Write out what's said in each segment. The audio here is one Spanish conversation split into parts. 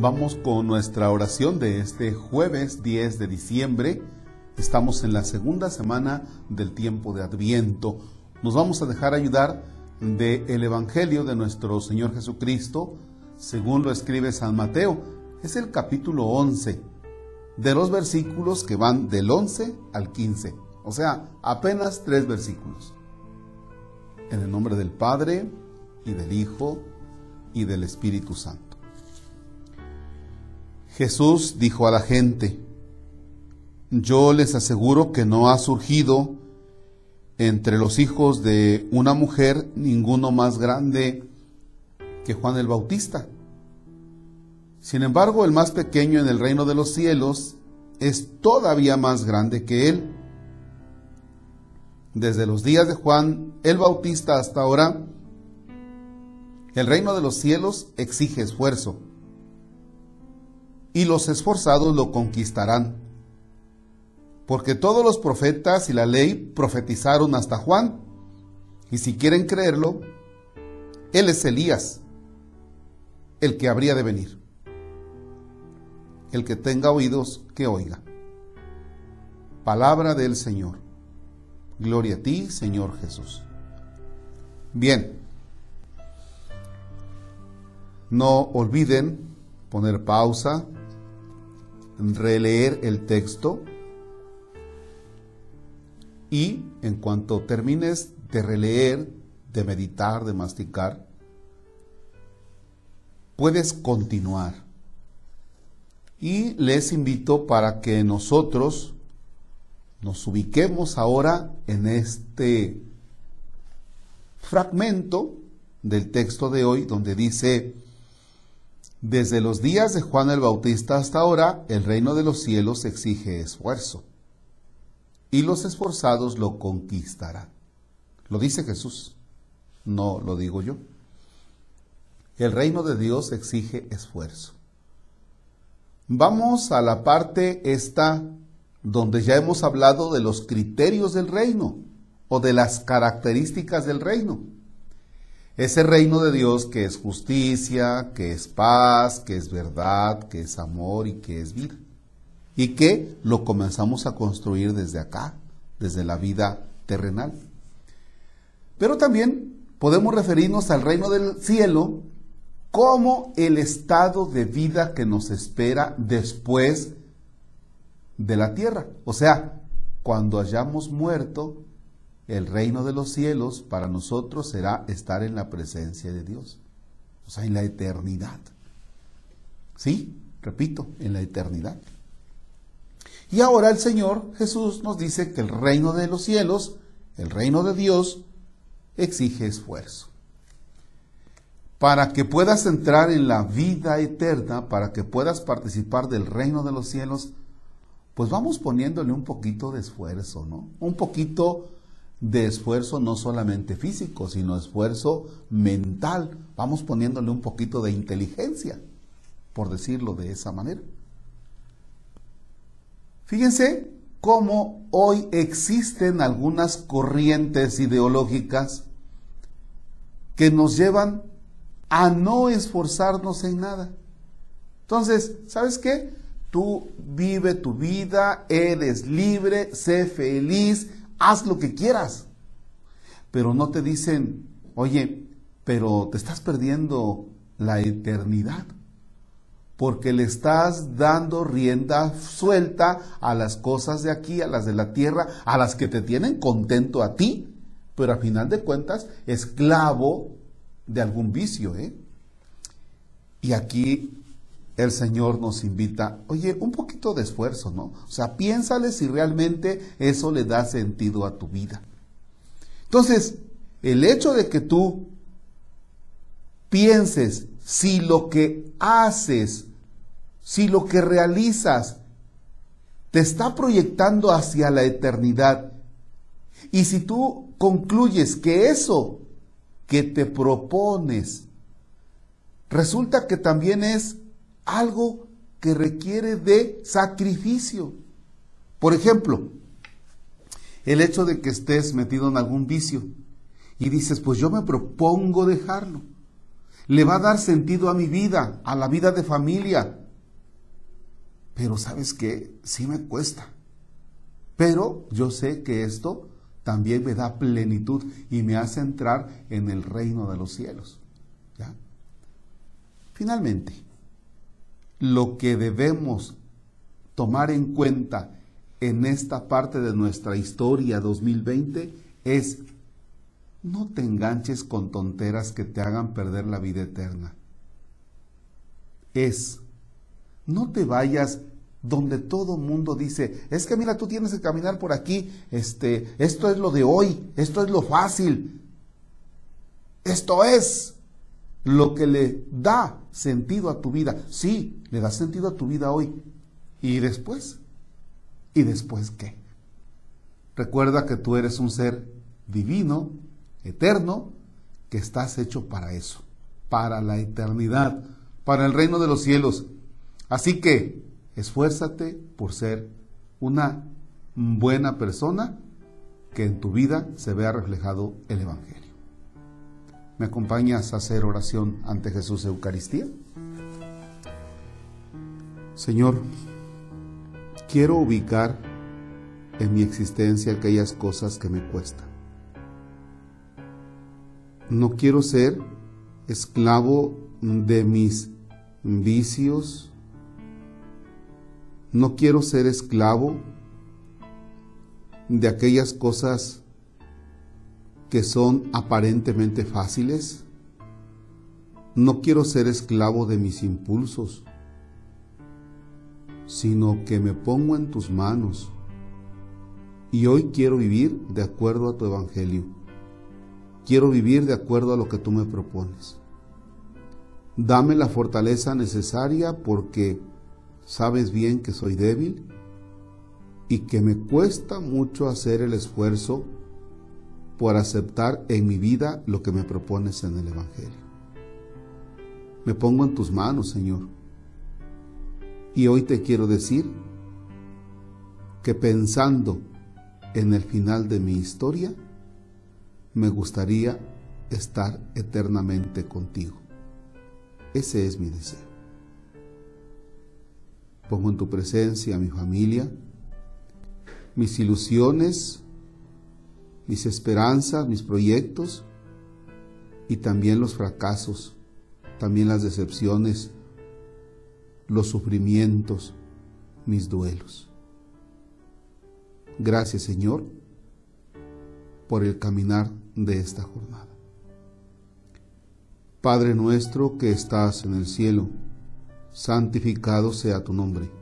Vamos con nuestra oración de este jueves 10 de diciembre. Estamos en la segunda semana del tiempo de Adviento. Nos vamos a dejar ayudar del el Evangelio de nuestro Señor Jesucristo, según lo escribe San Mateo. Es el capítulo 11, de los versículos que van del 11 al 15. O sea, apenas tres versículos. En el nombre del Padre, y del Hijo, y del Espíritu Santo. Jesús dijo a la gente, yo les aseguro que no ha surgido entre los hijos de una mujer ninguno más grande que Juan el Bautista. Sin embargo, el más pequeño en el reino de los cielos es todavía más grande que él. Desde los días de Juan el Bautista hasta ahora, el reino de los cielos exige esfuerzo y los esforzados lo conquistarán. Porque todos los profetas y la ley profetizaron hasta Juan. Y si quieren creerlo, él es Elías, el que habría de venir. El que tenga oídos, que oiga. Palabra del Señor. Gloria a ti, Señor Jesús. Bien. No olviden poner pausa, releer el texto y en cuanto termines de releer, de meditar, de masticar, puedes continuar. Y les invito para que nosotros nos ubiquemos ahora en este fragmento del texto de hoy donde dice, desde los días de Juan el Bautista hasta ahora, el reino de los cielos exige esfuerzo, y los esforzados lo conquistarán. Lo dice Jesús, no lo digo yo. El reino de Dios exige esfuerzo. Vamos a la parte esta donde ya hemos hablado de los criterios del reino o de las características del reino. Ese reino de Dios que es justicia, que es paz, que es verdad, que es amor y que es vida. Y que lo comenzamos a construir desde acá, desde la vida terrenal. Pero también podemos referirnos al reino del cielo como el estado de vida que nos espera después de la tierra. O sea, cuando hayamos muerto el reino de los cielos para nosotros será estar en la presencia de Dios, o sea, en la eternidad. ¿Sí? Repito, en la eternidad. Y ahora el Señor Jesús nos dice que el reino de los cielos, el reino de Dios, exige esfuerzo. Para que puedas entrar en la vida eterna, para que puedas participar del reino de los cielos, pues vamos poniéndole un poquito de esfuerzo, ¿no? Un poquito de esfuerzo no solamente físico, sino esfuerzo mental. Vamos poniéndole un poquito de inteligencia, por decirlo de esa manera. Fíjense cómo hoy existen algunas corrientes ideológicas que nos llevan a no esforzarnos en nada. Entonces, ¿sabes qué? Tú vive tu vida, eres libre, sé feliz, haz lo que quieras. Pero no te dicen, oye, pero te estás perdiendo la eternidad. Porque le estás dando rienda suelta a las cosas de aquí, a las de la tierra, a las que te tienen contento a ti, pero a final de cuentas esclavo de algún vicio. ¿eh? Y aquí el Señor nos invita, oye, un poquito de esfuerzo, ¿no? O sea, piénsale si realmente eso le da sentido a tu vida. Entonces, el hecho de que tú pienses si lo que haces, si lo que realizas, te está proyectando hacia la eternidad, y si tú concluyes que eso que te propones resulta que también es algo que requiere de sacrificio. Por ejemplo, el hecho de que estés metido en algún vicio y dices, pues yo me propongo dejarlo. le va a dar sentido a mi vida, a la vida de familia. Pero sabes qué, sí me cuesta. Pero yo sé que esto también me da plenitud y me hace entrar en el reino de los cielos. ¿Ya? Finalmente, lo que debemos tomar en cuenta en esta parte de nuestra historia 2020 es no te enganches con tonteras que te hagan perder la vida eterna. Es, no te vayas donde todo mundo dice, es que mira, tú tienes que caminar por aquí, este, esto es lo de hoy, esto es lo fácil. Esto es lo que le da sentido a tu vida. Sí, le da sentido a tu vida hoy. ¿Y después? ¿Y después qué? Recuerda que tú eres un ser divino, eterno, que estás hecho para eso, para la eternidad, para el reino de los cielos. Así que esfuérzate por ser una buena persona que en tu vida se vea reflejado el Evangelio. ¿Me acompañas a hacer oración ante Jesús Eucaristía? Señor, quiero ubicar en mi existencia aquellas cosas que me cuestan no quiero ser esclavo de mis vicios. No quiero ser esclavo de aquellas cosas que son aparentemente fáciles. No quiero ser esclavo de mis impulsos, sino que me pongo en tus manos. Y hoy quiero vivir de acuerdo a tu evangelio. Quiero vivir de acuerdo a lo que tú me propones. Dame la fortaleza necesaria porque sabes bien que soy débil y que me cuesta mucho hacer el esfuerzo por aceptar en mi vida lo que me propones en el Evangelio. Me pongo en tus manos, Señor. Y hoy te quiero decir que pensando en el final de mi historia, me gustaría estar eternamente contigo. Ese es mi deseo. Pongo en tu presencia a mi familia, mis ilusiones, mis esperanzas, mis proyectos y también los fracasos, también las decepciones, los sufrimientos, mis duelos. Gracias Señor por el caminar de esta jornada. Padre nuestro que estás en el cielo, santificado sea tu nombre.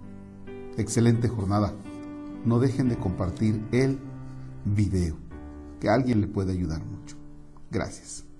Excelente jornada. No dejen de compartir el video, que a alguien le puede ayudar mucho. Gracias.